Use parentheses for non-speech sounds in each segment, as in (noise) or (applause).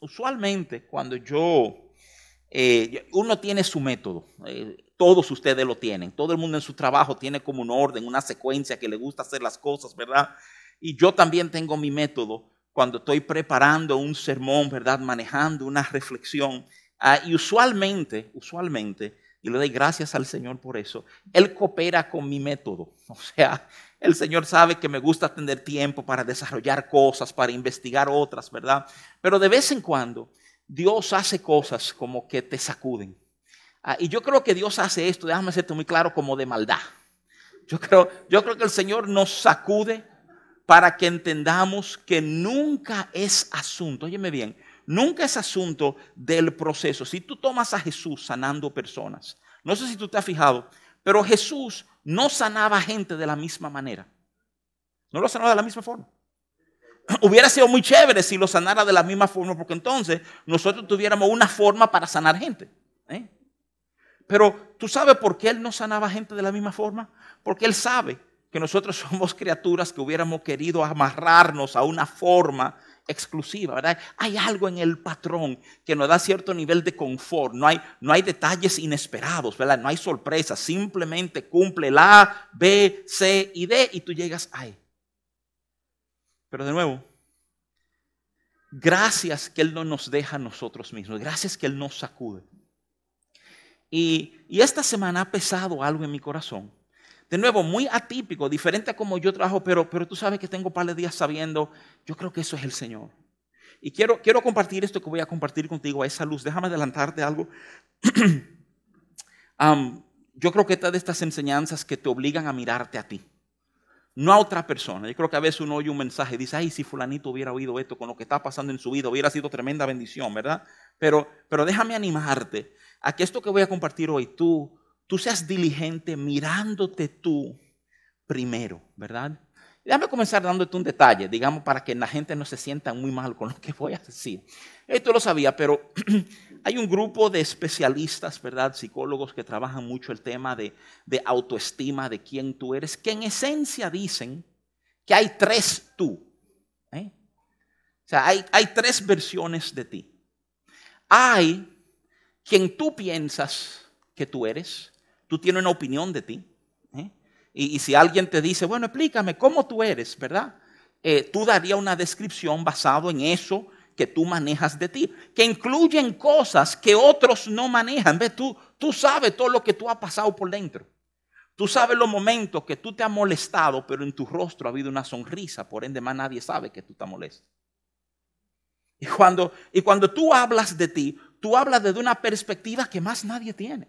usualmente cuando yo, eh, uno tiene su método, eh, todos ustedes lo tienen, todo el mundo en su trabajo tiene como un orden, una secuencia que le gusta hacer las cosas, ¿verdad? Y yo también tengo mi método cuando estoy preparando un sermón, ¿verdad? Manejando una reflexión. Ah, y usualmente, usualmente, y le doy gracias al Señor por eso, Él coopera con mi método. (laughs) O sea, el Señor sabe que me gusta tener tiempo para desarrollar cosas, para investigar otras, ¿verdad? Pero de vez en cuando Dios hace cosas como que te sacuden. Ah, y yo creo que Dios hace esto, déjame hacerte muy claro, como de maldad. Yo creo, yo creo que el Señor nos sacude para que entendamos que nunca es asunto, óyeme bien, nunca es asunto del proceso. Si tú tomas a Jesús sanando personas, no sé si tú te has fijado, pero Jesús no sanaba gente de la misma manera. No lo sanaba de la misma forma. (clears throat) Hubiera sido muy chévere si lo sanara de la misma forma, porque entonces nosotros tuviéramos una forma para sanar gente. ¿eh? Pero tú sabes por qué Él no sanaba gente de la misma forma? Porque Él sabe que nosotros (laughs) somos criaturas que hubiéramos querido amarrarnos a una forma exclusiva, ¿verdad? Hay algo en el patrón que nos da cierto nivel de confort, no hay, no hay detalles inesperados, ¿verdad? No hay sorpresas, simplemente cumple la A, B, C y D y tú llegas ahí. Pero de nuevo, gracias que Él no nos deja a nosotros mismos, gracias que Él nos sacude. Y, y esta semana ha pesado algo en mi corazón de nuevo, muy atípico, diferente a como yo trabajo, pero, pero tú sabes que tengo un par de días sabiendo, yo creo que eso es el Señor. Y quiero, quiero compartir esto que voy a compartir contigo a esa luz. Déjame adelantarte algo. (clears throat) yo creo que esta de estas enseñanzas que te obligan a mirarte a ti, no a otra persona. Yo creo que a veces uno oye un mensaje y dice, ay, si fulanito hubiera oído esto con lo que está pasando en su vida, hubiera sido tremenda bendición, ¿verdad? Pero, pero déjame animarte a que esto que voy a compartir hoy, tú tú seas diligente mirándote tú primero, ¿verdad? Déjame comenzar dándote un detalle, digamos, para que la gente no se sienta muy mal con lo que voy a decir. Esto lo sabía, pero (clears throat) hay un grupo de especialistas, ¿verdad? Psicólogos que trabajan mucho el tema de, autoestima, de quién tú eres, que en esencia dicen que hay tres tú. ¿eh? O sea, hay, hay tres versiones de ti. Hay quien tú piensas que tú eres, tú tienes una opinión de ti. ¿eh? Y, si alguien te dice, bueno, explícame cómo tú eres, ¿verdad? Eh, tú darías una descripción basado en eso que tú manejas de ti, que incluyen cosas que otros no manejan. ¿Ves? Tú, tú sabes todo lo que tú has pasado por dentro. Tú sabes los momentos que tú te has molestado, pero en tu rostro ha habido una sonrisa, por ende más nadie sabe que tú te molestas. Y cuando, y cuando tú hablas de ti, tú hablas desde una perspectiva que más nadie tiene.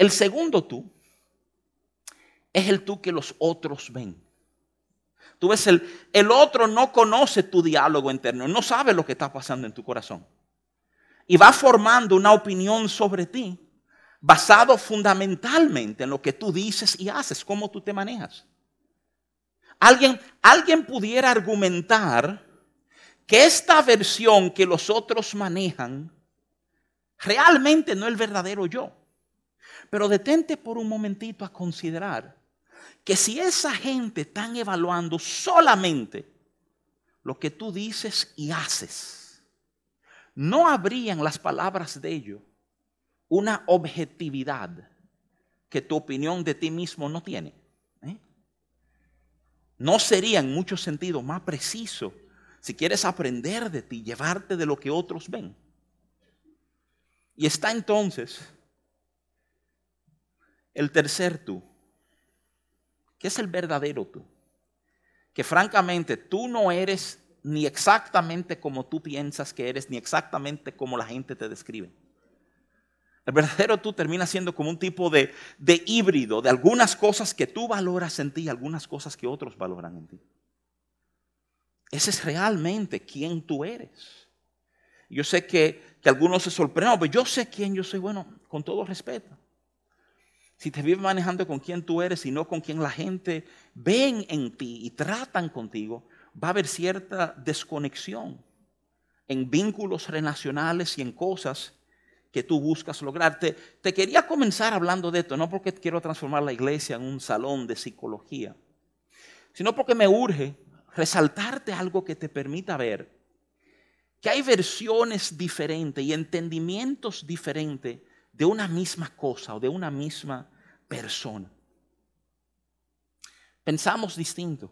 El segundo tú es el tú que los otros ven. Tú ves, el, el otro no conoce tu diálogo interno, no sabe lo que está pasando en tu corazón. Y va formando una opinión sobre ti basado fundamentalmente en lo que tú dices y haces, cómo tú te manejas. Alguien, alguien pudiera argumentar que esta versión que los otros manejan realmente no es el verdadero yo. Pero detente por un momentito a considerar que si esa gente están evaluando solamente lo que tú dices y haces, no habrían las palabras de ellos una objetividad que tu opinión de ti mismo no tiene. ¿eh? No sería en muchos sentidos más preciso si quieres aprender de ti, llevarte de lo que otros ven. Y está entonces el tercer tú, que es el verdadero tú, que francamente tú no eres ni exactamente como tú piensas que eres, ni exactamente como la gente te describe. El verdadero tú termina siendo como un tipo de, de híbrido de algunas cosas que tú valoras en ti y algunas cosas que otros valoran en ti. Ese es realmente quién tú eres. Yo sé que, que algunos se sorprenden, pero yo sé quién yo soy, bueno, con todo respeto si te vives manejando con quien tú eres y no con quien la gente ven en ti y tratan contigo, va a haber cierta desconexión en vínculos relacionales y en cosas que tú buscas lograr. Te, te, quería comenzar hablando de esto, no porque quiero transformar la iglesia en un salón de psicología, sino porque me urge resaltarte algo que te permita ver que hay versiones diferentes y entendimientos diferentes de una misma cosa o de una misma persona. Pensamos distinto.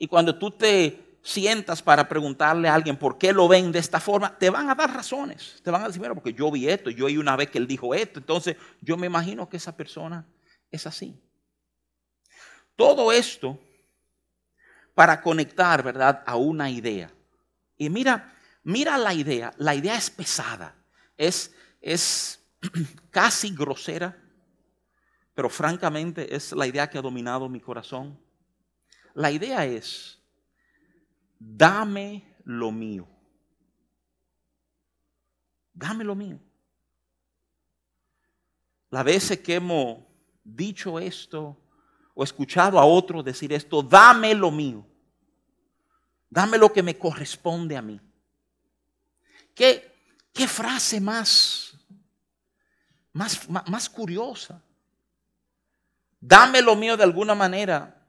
Y cuando tú te sientas para preguntarle a alguien por qué lo ven de esta forma, te van a dar razones. Te van a decir, bueno, porque yo vi esto, yo oí una vez que él dijo esto, entonces yo me imagino que esa persona es así. Todo esto para conectar, ¿verdad?, a una idea. Y mira, mira la idea. La idea es pesada, es, es (clears throat) casi grosera, pero francamente es la idea que ha dominado mi corazón. La idea es, dame lo mío. Dame lo mío. La veces que hemos dicho esto o escuchado a otro decir esto, dame lo mío. Dame lo que me corresponde a mí. ¿Qué, qué frase más, más, más curiosa? Dame lo mío de alguna manera.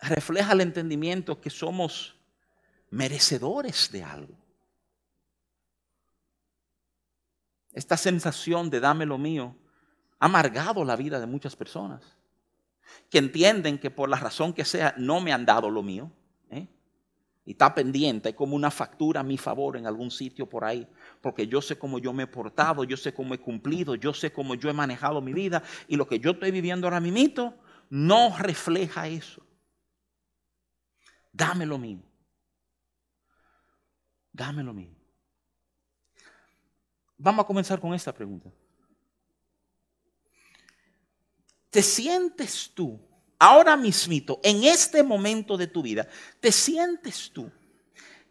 Refleja el entendimiento que somos merecedores de algo. Esta sensación de dame lo mío ha amargado la vida de muchas personas que entienden que por la razón que sea no me han dado lo mío. ¿eh? Y está pendiente, hay como una factura a mi favor en algún sitio por ahí, porque yo sé cómo yo me he portado, yo sé cómo he cumplido, yo sé cómo yo he manejado mi vida y lo que yo estoy viviendo ahora mismo no refleja eso. Dame lo mío. Dame lo mío. Vamos a comenzar con esta pregunta. ¿Te sientes tú, ahora mismito, en este momento de tu vida, te sientes tú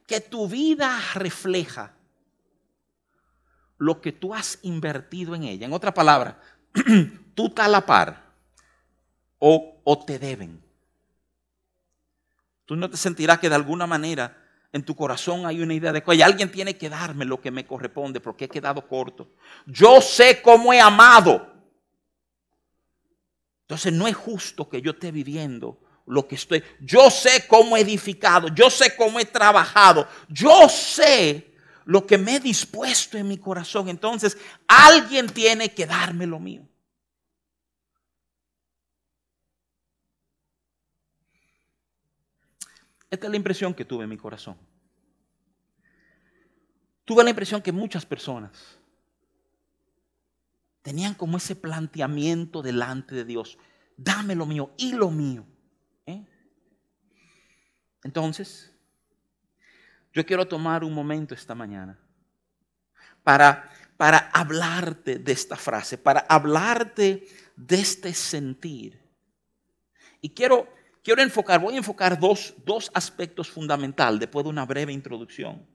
que tu vida refleja lo que tú has invertido en ella? En otra palabra, (clears throat) tú estás a la par o, o te deben. Tú no te sentirás que de alguna manera en tu corazón hay una idea de que alguien tiene que darme lo que me corresponde porque he quedado corto. Yo sé cómo he amado. Entonces no es justo que yo esté viviendo lo que estoy. Yo sé cómo he edificado, yo sé cómo he trabajado, yo sé lo que me he dispuesto en mi corazón. Entonces alguien tiene que darme lo mío. Esta es la impresión que tuve en mi corazón. Tuve la impresión que muchas personas tenían como ese planteamiento delante de Dios. Dame lo mío y lo mío. ¿eh? Entonces, yo quiero tomar un momento esta mañana para, para hablarte de esta frase, para hablarte de este sentir. Y quiero, quiero enfocar, voy a enfocar dos, dos aspectos fundamentales después de una breve introducción.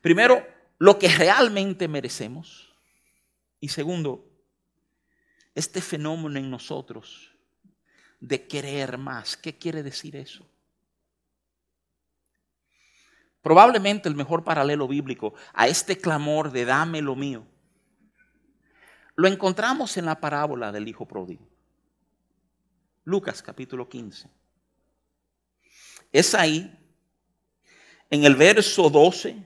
Primero, lo que realmente merecemos. Y segundo, este fenómeno en nosotros de querer más. ¿Qué quiere decir eso? Probablemente el mejor paralelo bíblico a este clamor de dame lo mío, lo encontramos en la parábola del Hijo Pródigo. Lucas capítulo 15. Es ahí, en el verso 12,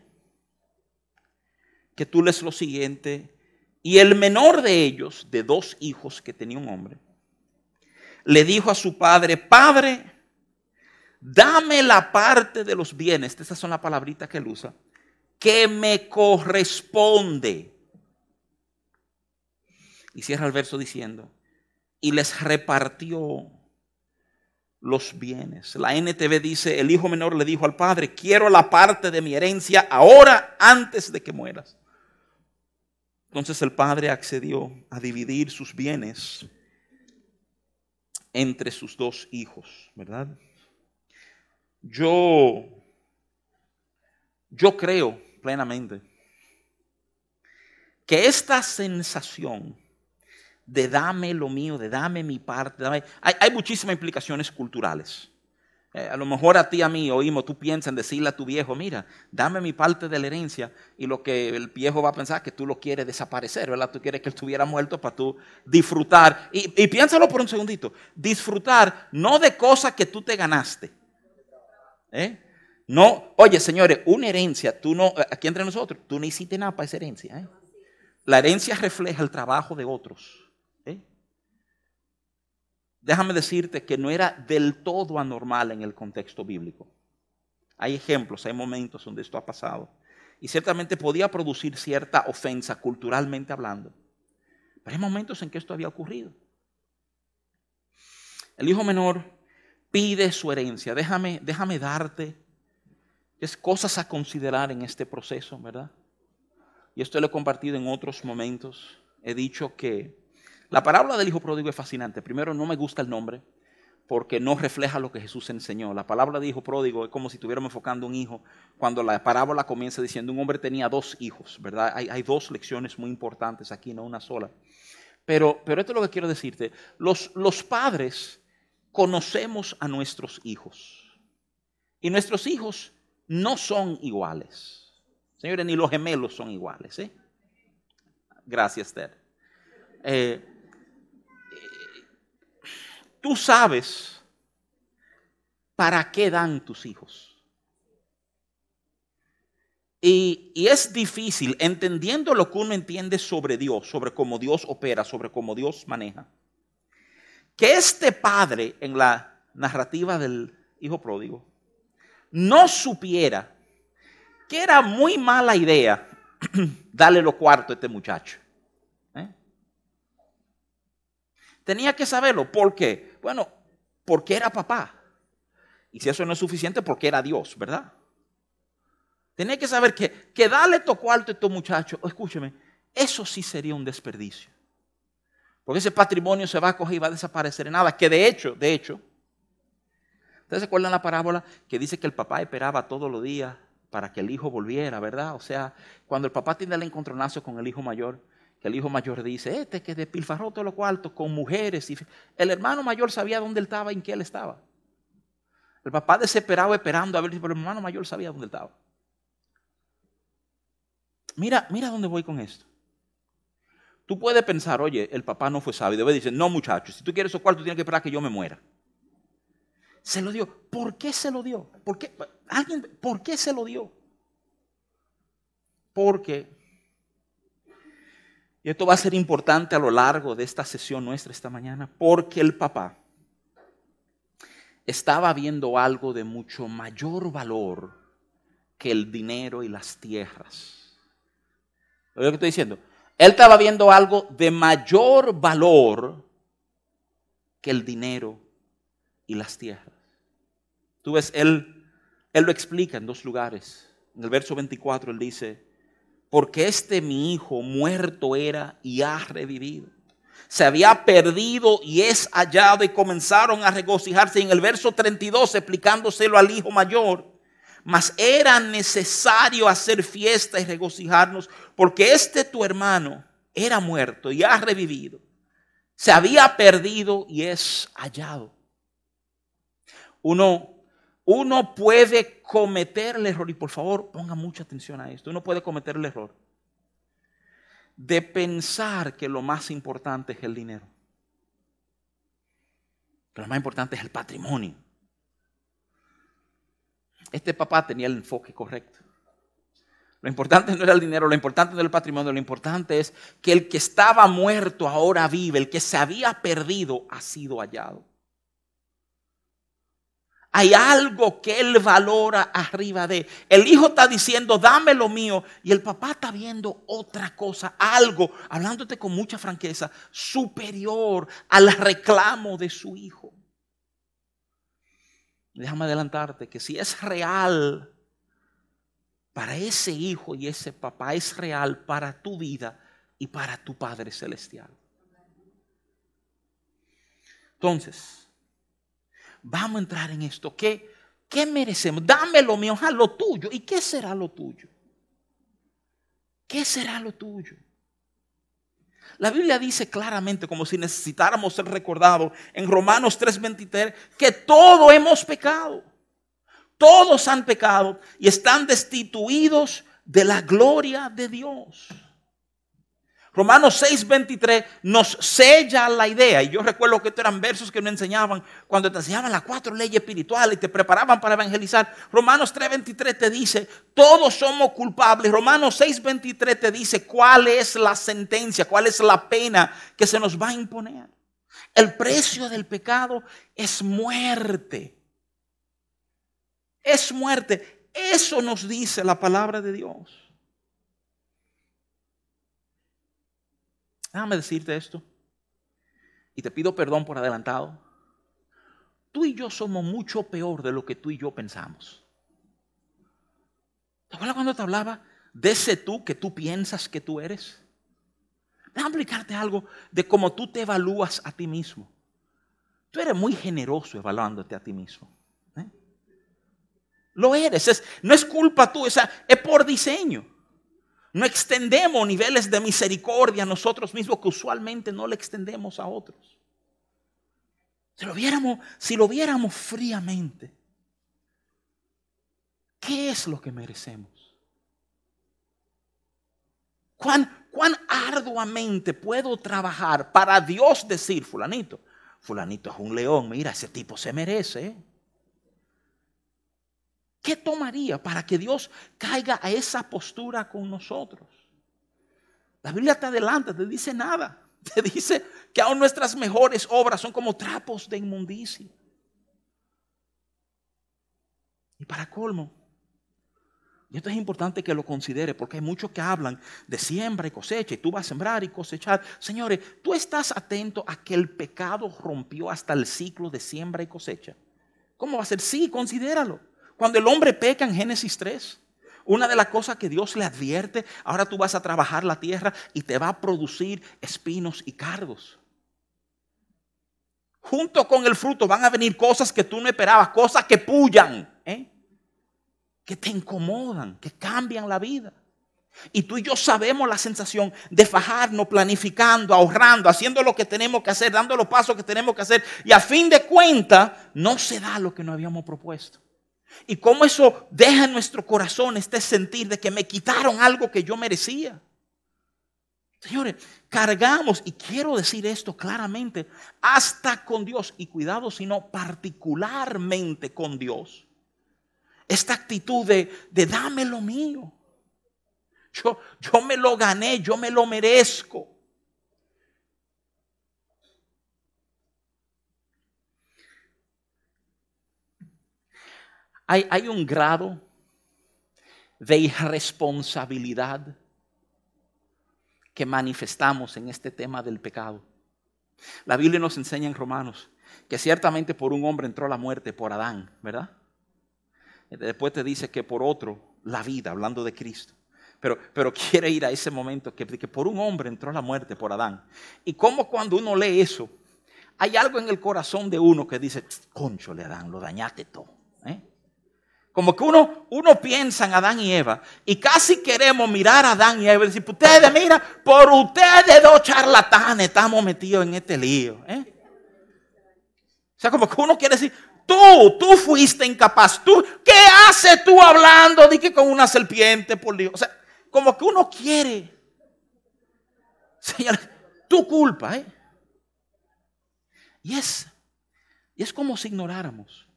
que tú lees lo siguiente y el menor de ellos, de dos hijos que tenía un hombre, le dijo a su padre, Padre, dame la parte de los bienes, estas son las palabritas que él usa, que me corresponde. Y cierra el verso diciendo, y les repartió los bienes. La NTV dice, el hijo menor le dijo al padre, quiero la parte de mi herencia ahora antes de que mueras. Entonces el padre accedió a dividir sus bienes entre sus dos hijos, ¿verdad? Yo, yo creo plenamente que esta sensación de dame lo mío, de dame mi parte, hay, hay muchísimas implicaciones culturales. Eh, a lo mejor a ti, a mí, oímos, tú piensas en decirle a tu viejo, mira, dame mi parte de la herencia y lo que el viejo va a pensar que tú lo quieres desaparecer, ¿verdad? Tú quieres que él estuviera muerto para tú disfrutar. Y, piénsalo por un segundito, disfrutar no de cosas que tú te ganaste, ¿Eh? No, oye, señores, una herencia, tú no, aquí entre nosotros, tú no hiciste nada para esa herencia. ¿eh? La herencia refleja el trabajo de otros. Déjame decirte que no era del todo anormal en el contexto bíblico. Hay ejemplos, hay momentos donde esto ha pasado. Y ciertamente podía producir cierta ofensa culturalmente hablando. Pero hay momentos en que esto había ocurrido. El hijo menor pide su herencia. Déjame, déjame darte es cosas a considerar en este proceso, ¿verdad? Y esto lo he compartido en otros momentos. He dicho que la parábola del hijo pródigo es fascinante. Primero, no me gusta el nombre porque no refleja lo que Jesús enseñó. La palabra de hijo pródigo es como si estuviéramos enfocando un hijo, cuando la parábola comienza diciendo un hombre tenía dos hijos, ¿verdad? Hay, dos lecciones muy importantes aquí, no una sola. Pero, pero esto es lo que quiero decirte. Los, los padres conocemos a nuestros hijos. Y nuestros hijos no son iguales. Señores, ni los gemelos son iguales. ¿eh? Gracias, Ted. Eh, tú sabes para qué dan tus hijos. Y, es difícil, entendiendo lo que uno entiende sobre Dios, sobre cómo Dios opera, sobre cómo Dios maneja, que este padre en la narrativa del hijo pródigo no supiera que era muy mala idea (clears throat) darle los cuartos a este muchacho. ¿eh? Tenía que saberlo. ¿Por qué? Bueno, porque era papá. Y si eso no es suficiente, porque era Dios, ¿verdad? Tenía que saber que, que darle estos cuartos a estos muchachos, escúcheme, eso sí sería un desperdicio. Porque ese patrimonio se va a coger y va a desaparecer en nada. Que de hecho, de hecho, ¿Ustedes se acuerdan la parábola que dice que el papá esperaba todos los días para que el hijo volviera, verdad? O sea, cuando el papá tiene el encontronazo con el hijo mayor, que el hijo mayor dice, este que despilfarró todos los cuartos con mujeres. El hermano mayor sabía dónde él estaba y en qué él estaba. El papá desesperado esperando a ver si el hermano mayor sabía dónde él estaba. Mira, mira dónde voy con esto. Tú puedes pensar, oye, el papá no fue sabio. Debe decir, no muchachos, si tú quieres esos cuartos tienes que esperar que yo me muera. Se lo dio. ¿Por qué se lo dio? ¿Por qué? ¿Alguien, ¿Por qué se lo dio? Porque, y esto va a ser importante a lo largo de esta sesión nuestra esta mañana, porque el papá estaba viendo algo de mucho mayor valor que el dinero y las tierras. ¿Lo que estoy diciendo? Él estaba viendo algo de mayor valor que el dinero y las tierras. Tú ves, él, él lo explica en dos lugares. En el verso 24 él dice, porque este mi hijo muerto era y ha revivido. Se había perdido y es hallado y comenzaron a regocijarse. En el verso 32 explicándoselo al hijo mayor. Mas era necesario hacer fiesta y regocijarnos porque este tu hermano era muerto y ha revivido. Se había perdido y es hallado. Uno, uno puede cometer el error, y por favor ponga mucha atención a esto, uno puede cometer el error de pensar que lo más importante es el dinero. Que lo más importante es el patrimonio. Este papá tenía el enfoque correcto. Lo importante no era el dinero, lo importante no era el patrimonio, lo importante es que el que estaba muerto ahora vive, el que se había perdido ha sido hallado. Hay algo que él valora arriba de. El hijo está diciendo, dame lo mío. Y el papá está viendo otra cosa, algo, hablándote con mucha franqueza, superior al reclamo de su hijo. Déjame adelantarte que si es real para ese hijo y ese papá, es real para tu vida y para tu Padre Celestial. Entonces, vamos a entrar en esto. ¿Qué, qué merecemos? Dame lo mío, a lo tuyo. ¿Y qué será lo tuyo? ¿Qué será lo tuyo? La Biblia dice claramente, como si necesitáramos ser recordados en Romanos 3:23, que todos hemos pecado. Todos han pecado y están destituidos de la gloria de Dios. Romanos 6:23 nos sella la idea. Y yo recuerdo que estos eran versos que nos enseñaban cuando te enseñaban las cuatro leyes espirituales y te preparaban para evangelizar. Romanos 3:23 te dice, todos somos culpables. Romanos 6:23 te dice cuál es la sentencia, cuál es la pena que se nos va a imponer. El precio del pecado es muerte. Es muerte. Eso nos dice la palabra de Dios. Déjame decirte esto. Y te pido perdón por adelantado. Tú y yo somos mucho peor de lo que tú y yo pensamos. ¿Te acuerdas cuando te hablaba de ese tú que tú piensas que tú eres? Déjame explicarte algo de cómo tú te evalúas a ti mismo. Tú eres muy generoso evaluándote a ti mismo. ¿eh? Lo eres. no es culpa tú, es por diseño. No extendemos niveles de misericordia a nosotros mismos que usualmente no le extendemos a otros. Si lo viéramos, si lo viéramos fríamente, ¿qué es lo que merecemos? ¿Cuán, cuán arduamente puedo trabajar para Dios decir, fulanito, fulanito es un león, mira, ese tipo se merece. ¿eh? ¿Qué tomaría para que Dios caiga a esa postura con nosotros? La Biblia te adelanta, te dice nada. (laughs) Te dice que aún nuestras mejores obras son como trapos de inmundicia. Y para colmo, y esto es importante que lo considere porque hay muchos que hablan de siembra y cosecha y tú vas a sembrar y cosechar. Señores, tú estás atento a que el pecado rompió hasta el ciclo de siembra y cosecha. ¿Cómo va a ser? Sí, considéralo. Cuando el hombre peca en Génesis 3, una de las cosas que Dios le advierte, ahora tú vas a trabajar la tierra y te va a producir espinos y cardos. Junto con el fruto van a venir cosas que tú no esperabas, cosas que pullan, ¿eh? que te incomodan, que cambian la vida. Y tú y yo sabemos la sensación de fajarnos, planificando, ahorrando, haciendo lo que tenemos que hacer, dando los pasos que tenemos que hacer. Y a fin de cuentas, no se da lo que nos habíamos propuesto. Y cómo eso deja en nuestro corazón este sentir de que me quitaron algo que yo merecía. Señores, cargamos, y quiero decir esto claramente, hasta con Dios, y cuidado, sino particularmente con Dios. Esta actitud de, de dame lo mío. Yo, yo me lo gané, yo me lo merezco. Hay, un grado de irresponsabilidad que manifestamos en este tema del pecado. La Biblia nos enseña en Romanos que ciertamente por un hombre entró la muerte, por Adán, ¿verdad? Después te dice que por otro, la vida, hablando de Cristo. Pero, pero quiere ir a ese momento que, que por un hombre entró la muerte, por Adán. Y como cuando uno lee eso, hay algo en el corazón de uno que dice, concho le Adán, lo dañaste todo. ¿eh? Como que uno, uno piensa en Adán y Eva y casi queremos mirar a Adán y Eva y decir, ustedes, mira, por ustedes dos charlatanes estamos metidos en este lío. ¿eh? O sea, como que uno quiere decir, tú, tú fuiste incapaz, tú, ¿qué haces tú hablando de que con una serpiente por Dios? O sea, como que uno quiere, Señor, tu culpa, ¿eh? Y es, y es como si ignoráramos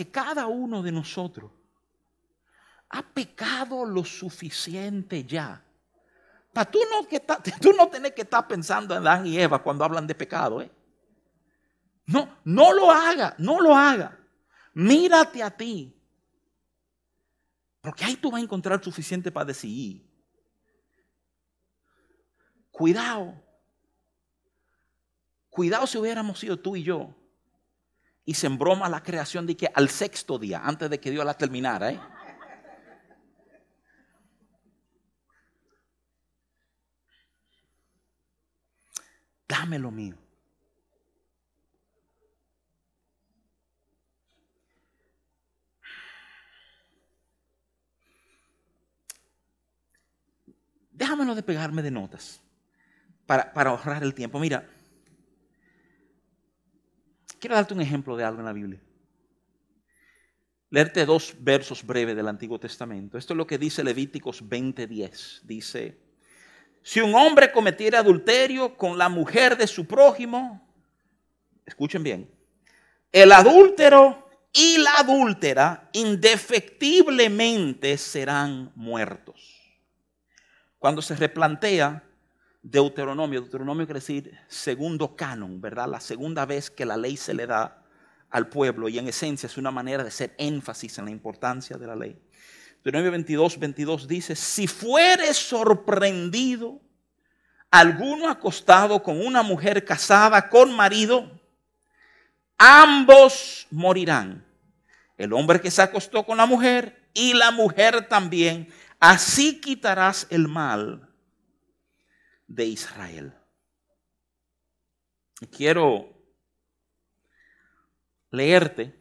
que cada uno de nosotros ha pecado lo suficiente ya. Para tú no, que (laughs) tú no tenés que estar pensando en Adán y Eva cuando hablan de pecado. ¿eh? No, no lo haga, no lo haga. Mírate a ti. Porque ahí tú vas a encontrar suficiente para decidir. Cuidado. Cuidado si hubiéramos sido tú y yo y se embroma la creación de que al sexto día, antes de que Dios la terminara. ¿eh? Dame lo mío. Déjamelo de pegarme de notas para, para ahorrar el tiempo. Mira, Quiero darte un ejemplo de algo en la Biblia. Leerte dos versos breves del Antiguo Testamento. Esto es lo que dice Levíticos 20:10. Dice, Si un hombre cometiera adulterio con la mujer de su prójimo, escuchen bien, el adúltero y la adúltera indefectiblemente serán muertos. Cuando se replantea Deuteronomio, Deuteronomio quiere decir segundo canon, ¿verdad? La segunda vez que la ley se le da al pueblo y en esencia es una manera de hacer énfasis en la importancia de la ley. Deuteronomio 22, 22 dice, si fuere sorprendido alguno acostado con una mujer casada con marido, ambos morirán. El hombre que se acostó con la mujer y la mujer también. Así quitarás el mal de Israel. Quiero leerte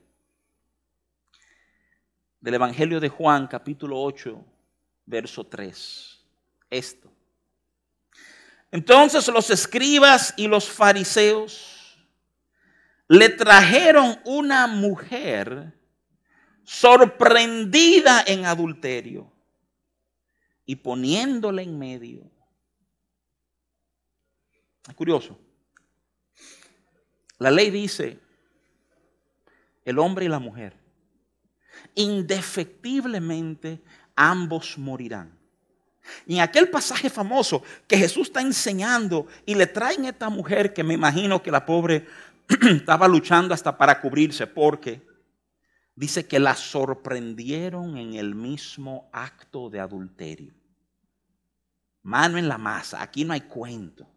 del Evangelio de Juan, capítulo 8, verso 3. Esto. Entonces los escribas y los fariseos le trajeron una mujer sorprendida en adulterio y poniéndole en medio. Es curioso. La ley dice, el hombre y la mujer indefectiblemente ambos morirán. Y en aquel pasaje famoso que Jesús está enseñando y le traen a esta mujer que me imagino que la pobre (clears throat) estaba luchando hasta para cubrirse porque dice que la sorprendieron en el mismo acto de adulterio. Mano en la masa, aquí no hay cuento.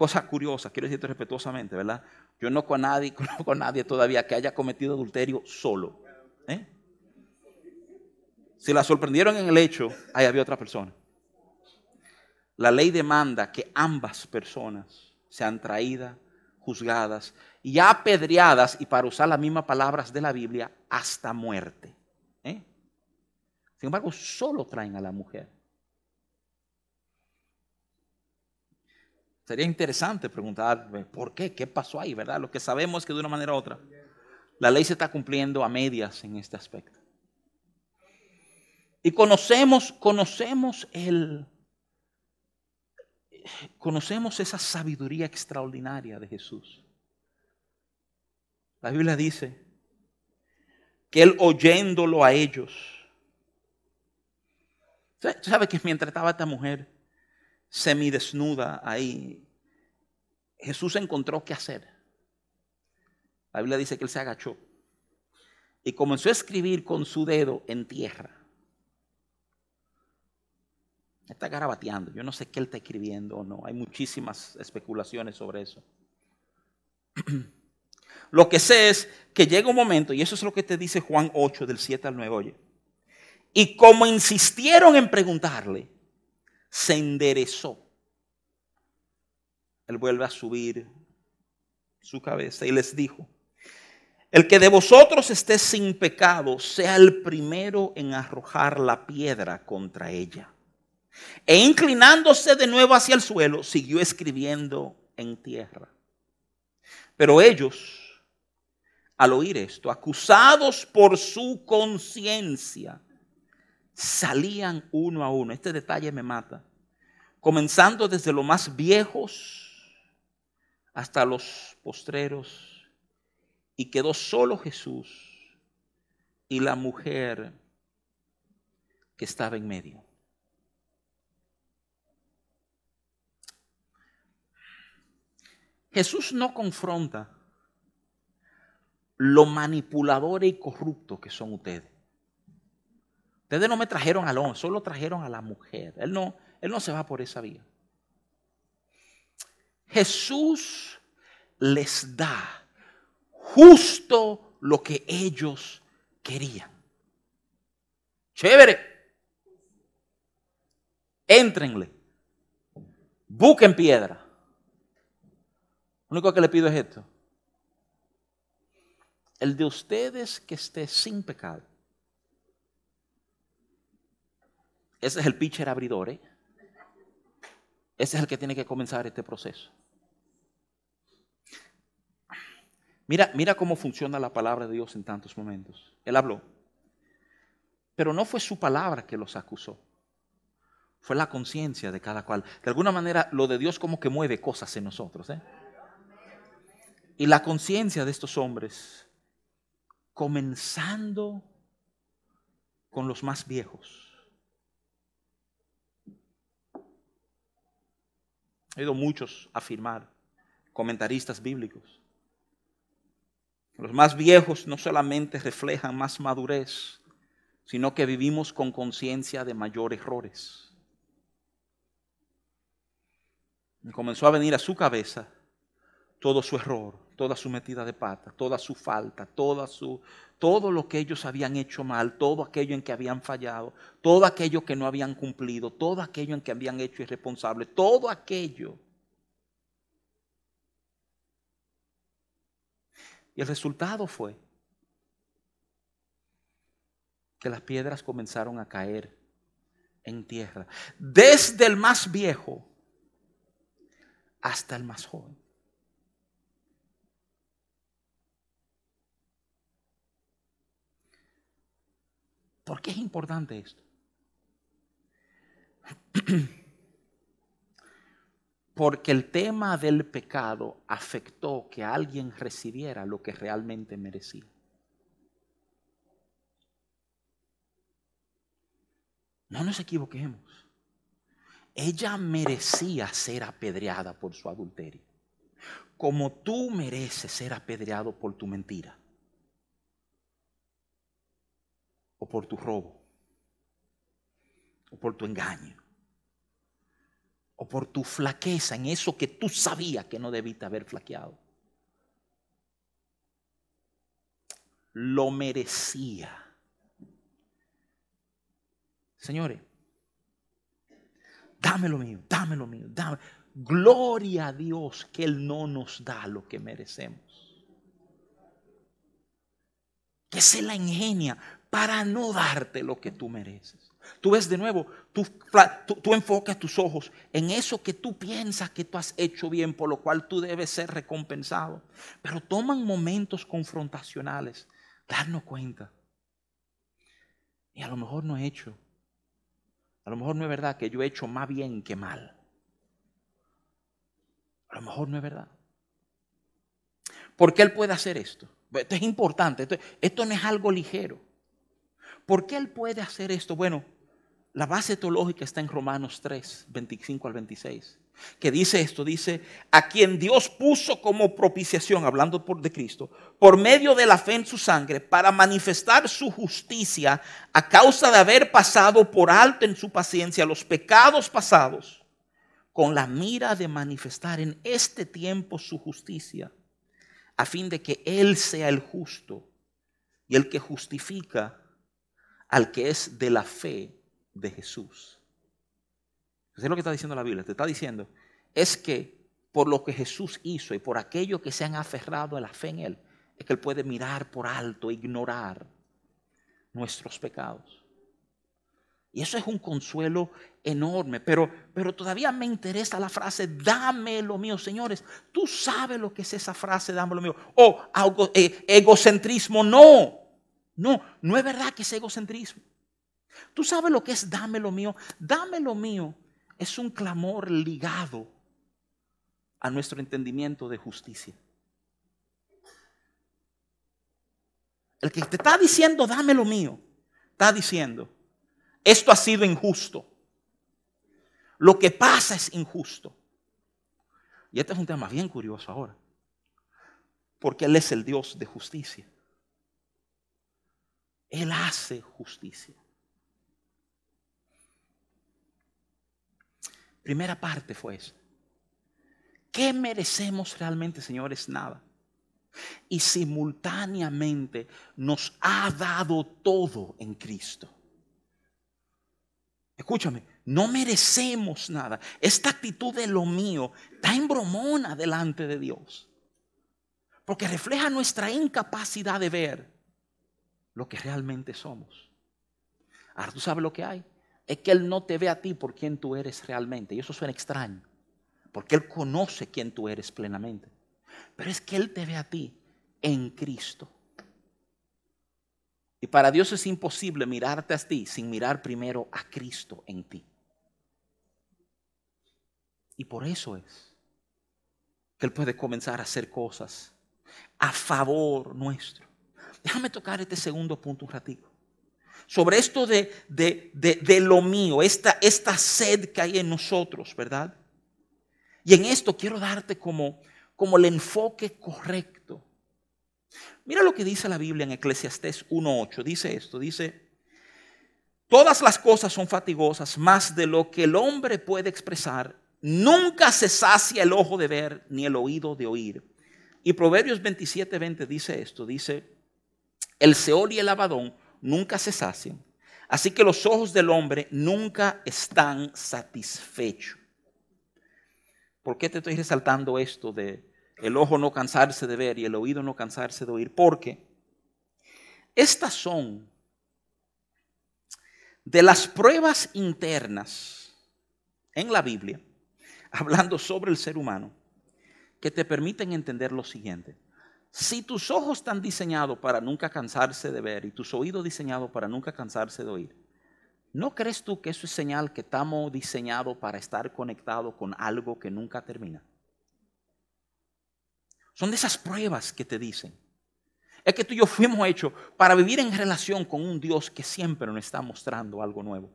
Cosa curiosa, quiero decirte respetuosamente, ¿verdad? Yo no con nadie, (laughs) conozco a nadie todavía que haya cometido adulterio solo. ¿Eh? Si la sorprendieron en el hecho, ahí había otra persona. La ley demanda que ambas personas sean traídas, juzgadas y apedreadas, y para usar las mismas palabras de la Biblia, hasta muerte. ¿Eh? Sin embargo, solo traen a la mujer. Sería interesante preguntar, ¿por qué? ¿Qué pasó ahí? ¿Verdad? Lo que sabemos es que de una manera u otra la ley se está cumpliendo a medias en este aspecto. Y conocemos, conocemos el, conocemos esa sabiduría extraordinaria de Jesús. La Biblia dice que él oyéndolo a ellos, ¿sabe que mientras estaba esta mujer semidesnuda ahí, Jesús encontró qué hacer? La Biblia dice que él se agachó y comenzó a escribir con su dedo en tierra. Está garabateando. Yo no sé qué él está escribiendo o no. Hay muchísimas especulaciones sobre eso. (clears throat) Lo que sé es que llega un momento, y eso es lo que te dice Juan 8, del 7 al 9, oye. Y como insistieron en preguntarle, se enderezó. Él vuelve a subir su cabeza y les dijo, el que de vosotros esté sin pecado, sea el primero en arrojar la piedra contra ella. E inclinándose de nuevo hacia el suelo, siguió escribiendo en tierra. Pero ellos, al oír esto, acusados por su conciencia, salían uno a uno. Este detalle me mata. Comenzando desde los más viejos hasta los postreros y quedó solo Jesús y la mujer que estaba en medio. Jesús no confronta lo manipulador y corrupto que son ustedes. Ustedes no me trajeron al hombre, solo trajeron a la mujer. Él no, él no se va por esa vía. Jesús les da justo lo que ellos querían. Chévere. Éntrenle. Busquen piedra. Lo único que le pido es esto. El de ustedes que esté sin pecado. Ese es el pitcher abridor. ¿eh? Ese es el que tiene que comenzar este proceso. Mira, mira cómo funciona la palabra de Dios en tantos momentos. Él habló. Pero no fue su palabra que los acusó. fue la conciencia de cada cual. De alguna manera, lo de Dios como que mueve cosas en nosotros. ¿eh? Y la conciencia de estos hombres, comenzando con los más viejos. He oído muchos afirmar, comentaristas bíblicos. Los más viejos no solamente reflejan más madurez, sino que vivimos con conciencia de mayores errores. Y comenzó a venir a su cabeza todo su error, toda su metida de pata, toda su falta, toda su, todo lo que ellos habían hecho mal, todo aquello en que habían fallado, todo aquello que no habían cumplido, todo aquello en que habían hecho irresponsable, todo aquello. Y el resultado fue que las piedras comenzaron a caer en tierra, desde el más viejo hasta el más joven. ¿Por qué es importante esto? (clears throat) Porque el tema del pecado afectó que alguien recibiera lo que realmente merecía. No nos equivoquemos. Ella merecía ser apedreada por su adulterio, como tú mereces ser apedreado por tu mentira. O por tu robo, o por tu engaño, o por tu flaqueza en eso que tú sabías que no debiste haber flaqueado. Lo merecía. Señores, dame lo mío, dame lo mío, dame. Gloria a Dios que Él no nos da lo que merecemos. Que se la ingenia para no darte lo que tú mereces. Tú ves de nuevo, tú, enfocas tus ojos en eso que tú piensas que tú has hecho bien, por lo cual tú debes ser recompensado. Pero toman momentos confrontacionales, darnos cuenta. Y a lo mejor no he hecho. A lo mejor no es verdad que yo he hecho más bien que mal. A lo mejor no es verdad. ¿Por qué Él puede hacer esto? Esto es importante. esto no es algo ligero. ¿Por qué Él puede hacer esto? Bueno, la base teológica está en Romanos 3, 25 al 26, que dice esto, dice, a quien Dios puso como propiciación, hablando por, de Cristo, por medio de la fe en su sangre, para manifestar su justicia a causa de haber pasado por alto en su paciencia los pecados pasados, con la mira de manifestar en este tiempo su justicia, a fin de que Él sea el justo y el que justifica al que es de la fe de Jesús. Es lo que está diciendo la Biblia. Te está diciendo, es que por lo que Jesús hizo y por aquello que se han aferrado a la fe en Él, es que Él puede mirar por alto, ignorar nuestros pecados. Y eso es un consuelo enorme, pero, pero todavía me interesa la frase, dame lo mío, señores. Tú sabes lo que es esa frase, dame lo mío. O eh, egocentrismo, no. No, no es verdad que es egocentrismo. Tú sabes lo que es dame lo mío. Dame lo mío es un clamor ligado a nuestro entendimiento de justicia. El que te está diciendo dame lo mío, está diciendo, esto ha sido injusto. Lo que pasa es injusto. Y este es un tema bien curioso ahora. Porque Él es el Dios de justicia. Él hace justicia. Primera parte fue eso. ¿Qué merecemos realmente, señores? Nada. Y simultáneamente nos ha dado todo en Cristo. Escúchame, no merecemos nada. Esta actitud de lo mío está en bromona delante de Dios. Porque refleja nuestra incapacidad de ver lo que realmente somos. Ahora tú sabes lo que hay. Es que Él no te ve a ti por quien tú eres realmente. Y eso suena extraño. Porque Él conoce quién tú eres plenamente. Pero es que Él te ve a ti en Cristo. Y para Dios es imposible mirarte a ti sin mirar primero a Cristo en ti. Y por eso es que Él puede comenzar a hacer cosas a favor nuestro. Déjame tocar este segundo punto un ratito. Sobre esto de, de, lo mío, esta, esta sed que hay en nosotros, ¿verdad? Y en esto quiero darte como, como el enfoque correcto. Mira lo que dice la Biblia en Eclesiastés 1.8. Dice esto, dice, todas las cosas son fatigosas, más de lo que el hombre puede expresar. Nunca se sacia el ojo de ver, ni el oído de oír. Y Proverbios 27.20 dice esto, dice, el Seol y el Abadón nunca se sacian, así que los ojos del hombre nunca están satisfechos. ¿Por qué te estoy resaltando esto de el ojo no cansarse de ver y el oído no cansarse de oír? Porque estas son de las pruebas internas en la Biblia, (laughs) hablando sobre el ser humano, que te permiten entender lo siguiente. Si tus ojos están diseñados para nunca cansarse de ver y tus oídos diseñados para nunca cansarse de oír, ¿no crees tú que eso es señal que estamos diseñados para estar conectados con algo que nunca termina? Son de esas pruebas que te dicen. Es que tú y yo fuimos hechos para vivir en relación con un Dios que siempre nos está mostrando algo nuevo.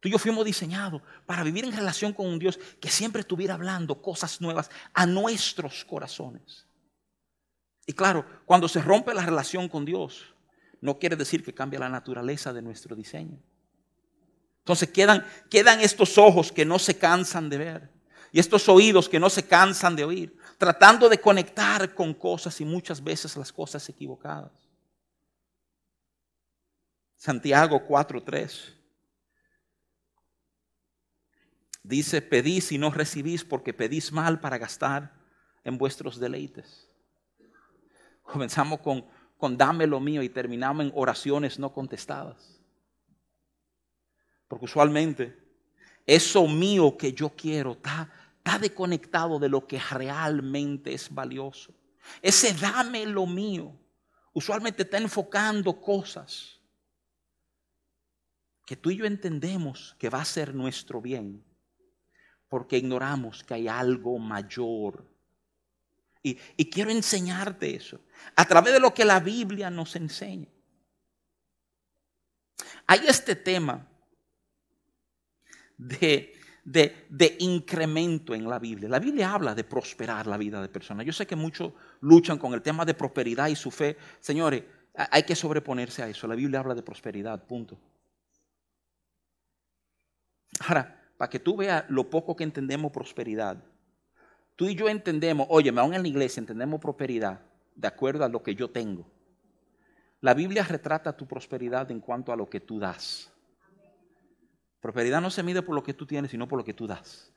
Tú y yo fuimos diseñados para vivir en relación con un Dios que siempre estuviera hablando cosas nuevas a nuestros corazones. Y claro, cuando se rompe la relación con Dios, no quiere decir que cambia la naturaleza de nuestro diseño. Entonces quedan, quedan estos ojos que no se cansan de ver y estos oídos que no se cansan de oír, tratando de conectar con cosas y muchas veces las cosas equivocadas. Santiago 4:3 Dice, pedís y no recibís porque pedís mal para gastar en vuestros deleites. Comenzamos con, con dame lo mío y terminamos en oraciones no contestadas. Porque usualmente eso mío que yo quiero está, está desconectado de lo que realmente es valioso. Ese dame lo mío usualmente está enfocando cosas que tú y yo entendemos que va a ser nuestro bien porque ignoramos que hay algo mayor. Y, quiero enseñarte eso a través de lo que la Biblia nos enseña. Hay este tema de, de, incremento en la Biblia. La Biblia habla de prosperar la vida de personas. Yo sé que muchos luchan con el tema de prosperidad y su fe. Señores, hay que sobreponerse a eso. La Biblia habla de prosperidad, punto. Ahora, para que tú veas lo poco que entendemos prosperidad. Tú y yo entendemos, oye, aún en la iglesia entendemos prosperidad de acuerdo a lo que yo tengo. La Biblia retrata tu prosperidad en cuanto a lo que tú das. Prosperidad no se mide por lo que tú tienes, sino por lo que tú das.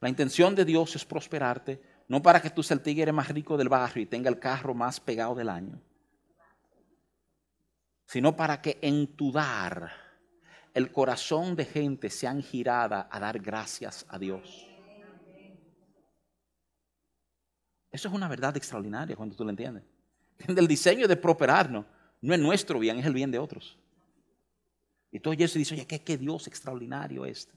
La intención de Dios es prosperarte, no para que tú seas el tigre más rico del barrio y tenga el carro más pegado del año, sino para que en tu dar el corazón de gente se han girado a dar gracias a Dios. Eso es una verdad extraordinaria cuando tú lo entiendes. (laughs) El diseño de prosperarnos no es nuestro bien, es el bien de otros. Y todo eso dice, oye, ¿qué, Dios extraordinario este.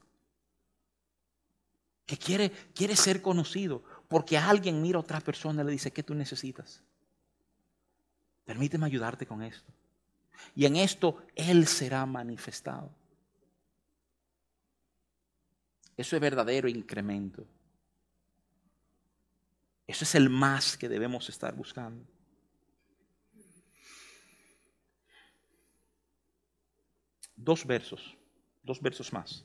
Que quiere, quiere ser conocido porque alguien mira a otra persona y le dice, ¿qué tú necesitas? Permíteme ayudarte con esto. Y en esto Él será manifestado. Eso es verdadero incremento. Eso es el más que debemos estar buscando. Dos versos, dos versos más,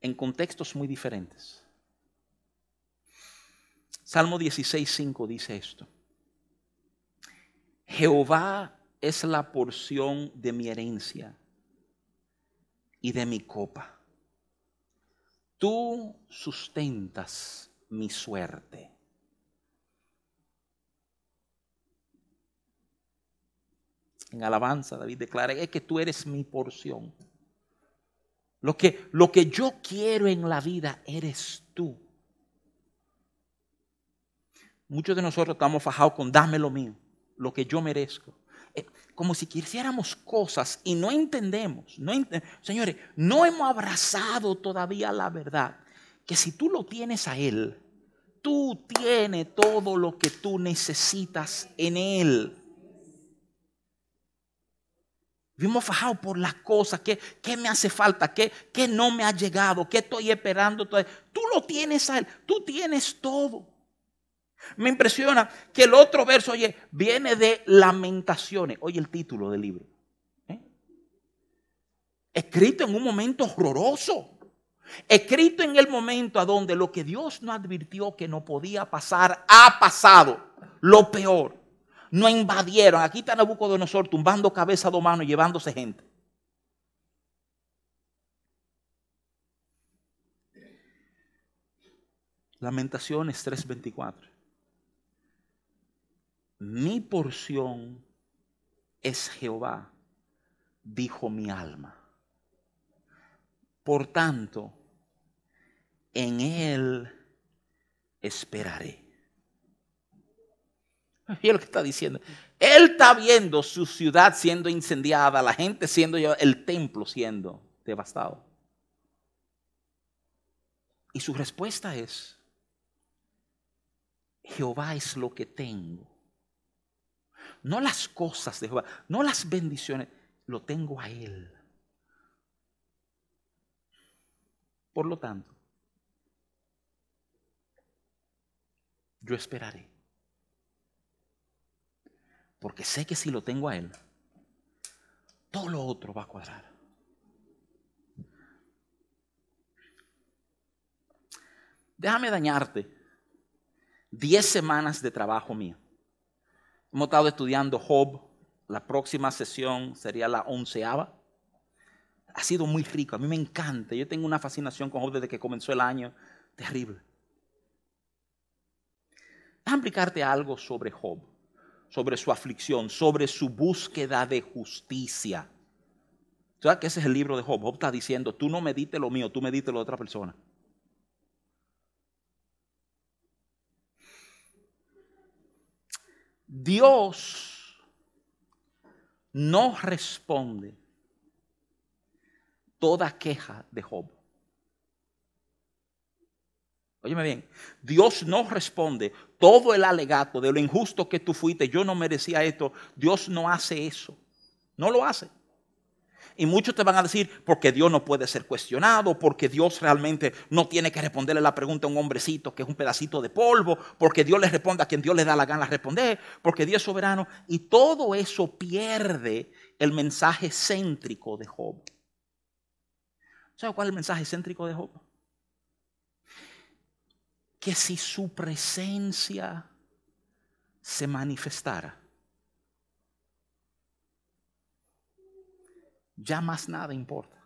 en contextos muy diferentes. Salmo 16.5 dice esto. Jehová es la porción de mi herencia y de mi copa. Tú sustentas mi suerte. En alabanza, David declara, es que tú eres mi porción. Lo que, lo que yo quiero en la vida eres tú. Muchos de nosotros estamos fajados con dame lo mío, lo que yo merezco. Como si quisiéramos cosas y no entendemos. No Señores, no hemos abrazado todavía la verdad. Que si tú lo tienes a Él, tú tienes todo lo que tú necesitas en Él. Vimos fajado por las cosas, ¿qué, ¿qué, me hace falta? ¿Qué, ¿Qué no me ha llegado? ¿Qué estoy esperando? Tú lo tienes a Él, tú tienes todo. Me impresiona que el otro verso, oye, viene de lamentaciones. Oye el título del libro. ¿eh? Escrito en un momento horroroso. Escrito en el momento a donde lo que Dios no advirtió que no podía pasar, ha pasado. Lo peor. No invadieron. Aquí está Nabucodonosor tumbando cabeza de mano y llevándose gente. Lamentaciones 3:24 mi porción es Jehová, dijo mi alma. Por tanto, en él esperaré. (laughs) Y lo que está diciendo. Él está viendo su ciudad siendo incendiada, la gente siendo el templo siendo devastado. Y su respuesta es, Jehová es lo que tengo no las cosas de Jehová, no las bendiciones, lo tengo a Él. Por lo tanto, yo esperaré. Porque sé que si lo tengo a Él, todo lo otro va a cuadrar. Déjame dañarte diez semanas de trabajo mío. Hemos estado estudiando Job. La próxima sesión sería la onceava. Ha sido muy rico. A mí me encanta. Yo tengo una fascinación con Job desde que comenzó el año. Terrible. Déjame explicarte algo sobre Job, sobre su aflicción, sobre su búsqueda de justicia. ¿Sabes que ese es el libro de Job? Job está diciendo, tú no me diste lo mío, tú me diste lo de otra persona. Dios no responde toda queja de Job. Óyeme bien, Dios no responde todo el alegato de lo injusto que tú fuiste, yo no merecía esto. Dios no hace eso. No lo hace. Y muchos te van a decir, porque Dios no puede ser cuestionado, porque Dios realmente no tiene que responderle la pregunta a un hombrecito que es un pedacito de polvo, porque Dios le responde a quien Dios le da la gana responder, porque Dios es soberano. Y todo eso pierde el mensaje céntrico de Job. ¿Sabe cuál es el mensaje céntrico de Job? Que si su presencia se manifestara, ya más nada importa.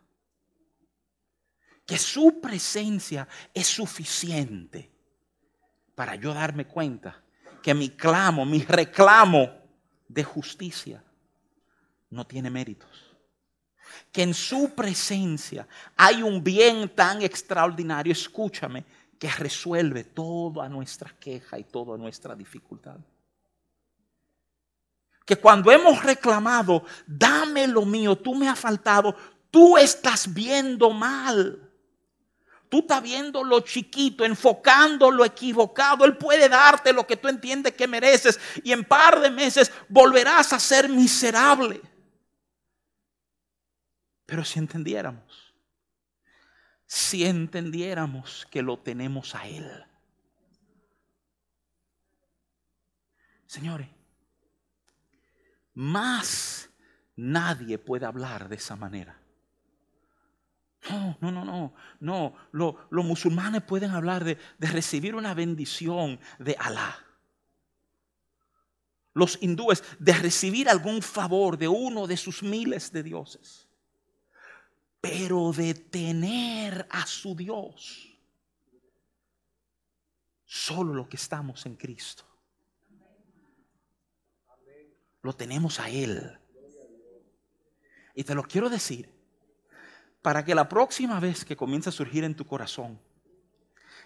Que su presencia es suficiente para yo darme cuenta que mi clamo, mi reclamo de justicia no tiene méritos. Que en su presencia hay un bien tan extraordinario, escúchame, que resuelve toda nuestra queja y toda nuestra dificultad que cuando hemos reclamado, dame lo mío, tú me has faltado, tú estás viendo mal. Tú estás viendo lo chiquito, enfocando lo equivocado. Él puede darte lo que tú entiendes que mereces y en par de meses volverás a ser miserable. Pero si entendiéramos, si entendiéramos que lo tenemos a Él. Señores, más nadie puede hablar de esa manera. No, no, no, no, no. los musulmanes pueden hablar de, de recibir una bendición de Alá. Los hindúes de recibir algún favor de uno de sus miles de dioses. Pero de tener a su Dios. Solo lo que estamos en Cristo lo tenemos a Él. Y te lo quiero decir para que la próxima vez que comience a surgir en tu corazón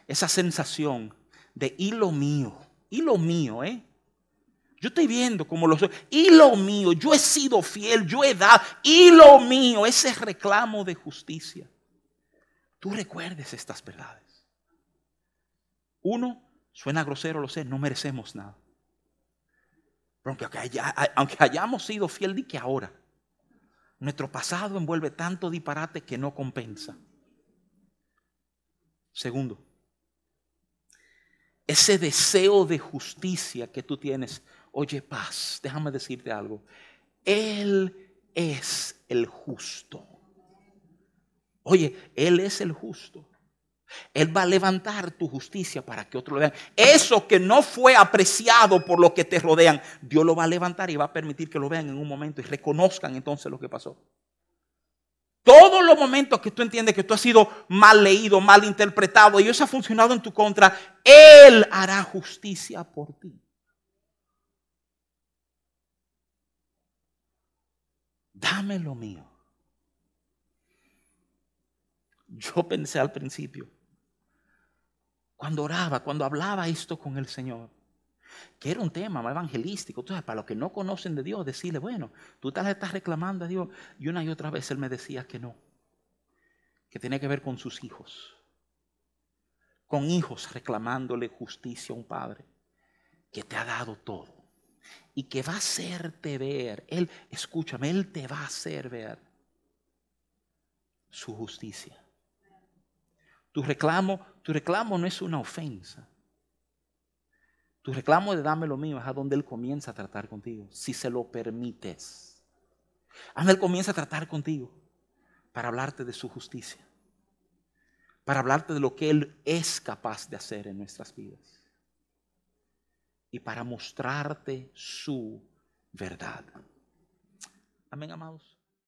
esa sensación de y lo mío, y lo mío, ¿eh? Yo estoy viendo como lo soy. Y mío, yo he sido fiel, yo he dado. Y lo mío, ese reclamo de justicia. Tú recuerdes estas verdades. Uno, suena grosero, lo sé, no merecemos nada. Pero aunque, hayamos sido fiel, di que ahora. Nuestro pasado envuelve tanto disparate que no compensa. Segundo, ese deseo de justicia que tú tienes, oye paz, déjame decirte algo, Él es el justo. Oye, Él es el justo. Él va a levantar tu justicia para que otros lo vean. Eso que no fue apreciado por los que te rodean, Dios lo va a levantar y va a permitir que lo vean en un momento y reconozcan entonces lo que pasó. Todos los momentos que tú entiendes que tú has sido mal leído, mal interpretado y eso ha funcionado en tu contra, Él hará justicia por ti. Dame lo mío. Yo pensé al principio, cuando oraba, cuando hablaba esto con el Señor, que era un tema más evangelístico. Entonces, para los que no conocen de Dios, decirle, bueno, tú te estás reclamando a Dios. Y una y otra vez Él me decía que no, que tenía que ver con sus hijos, con hijos reclamándole justicia a un padre que te ha dado todo y que va a hacerte ver, Él, escúchame, Él te va a hacer ver su justicia. Tu reclamo, tu reclamo no es una ofensa. Tu reclamo de dame lo mío es a donde Él comienza a tratar contigo, si se lo permites. A donde Él comienza a tratar contigo para hablarte de su justicia, para hablarte de lo que Él es capaz de hacer en nuestras vidas y para mostrarte su verdad. Amén, amados.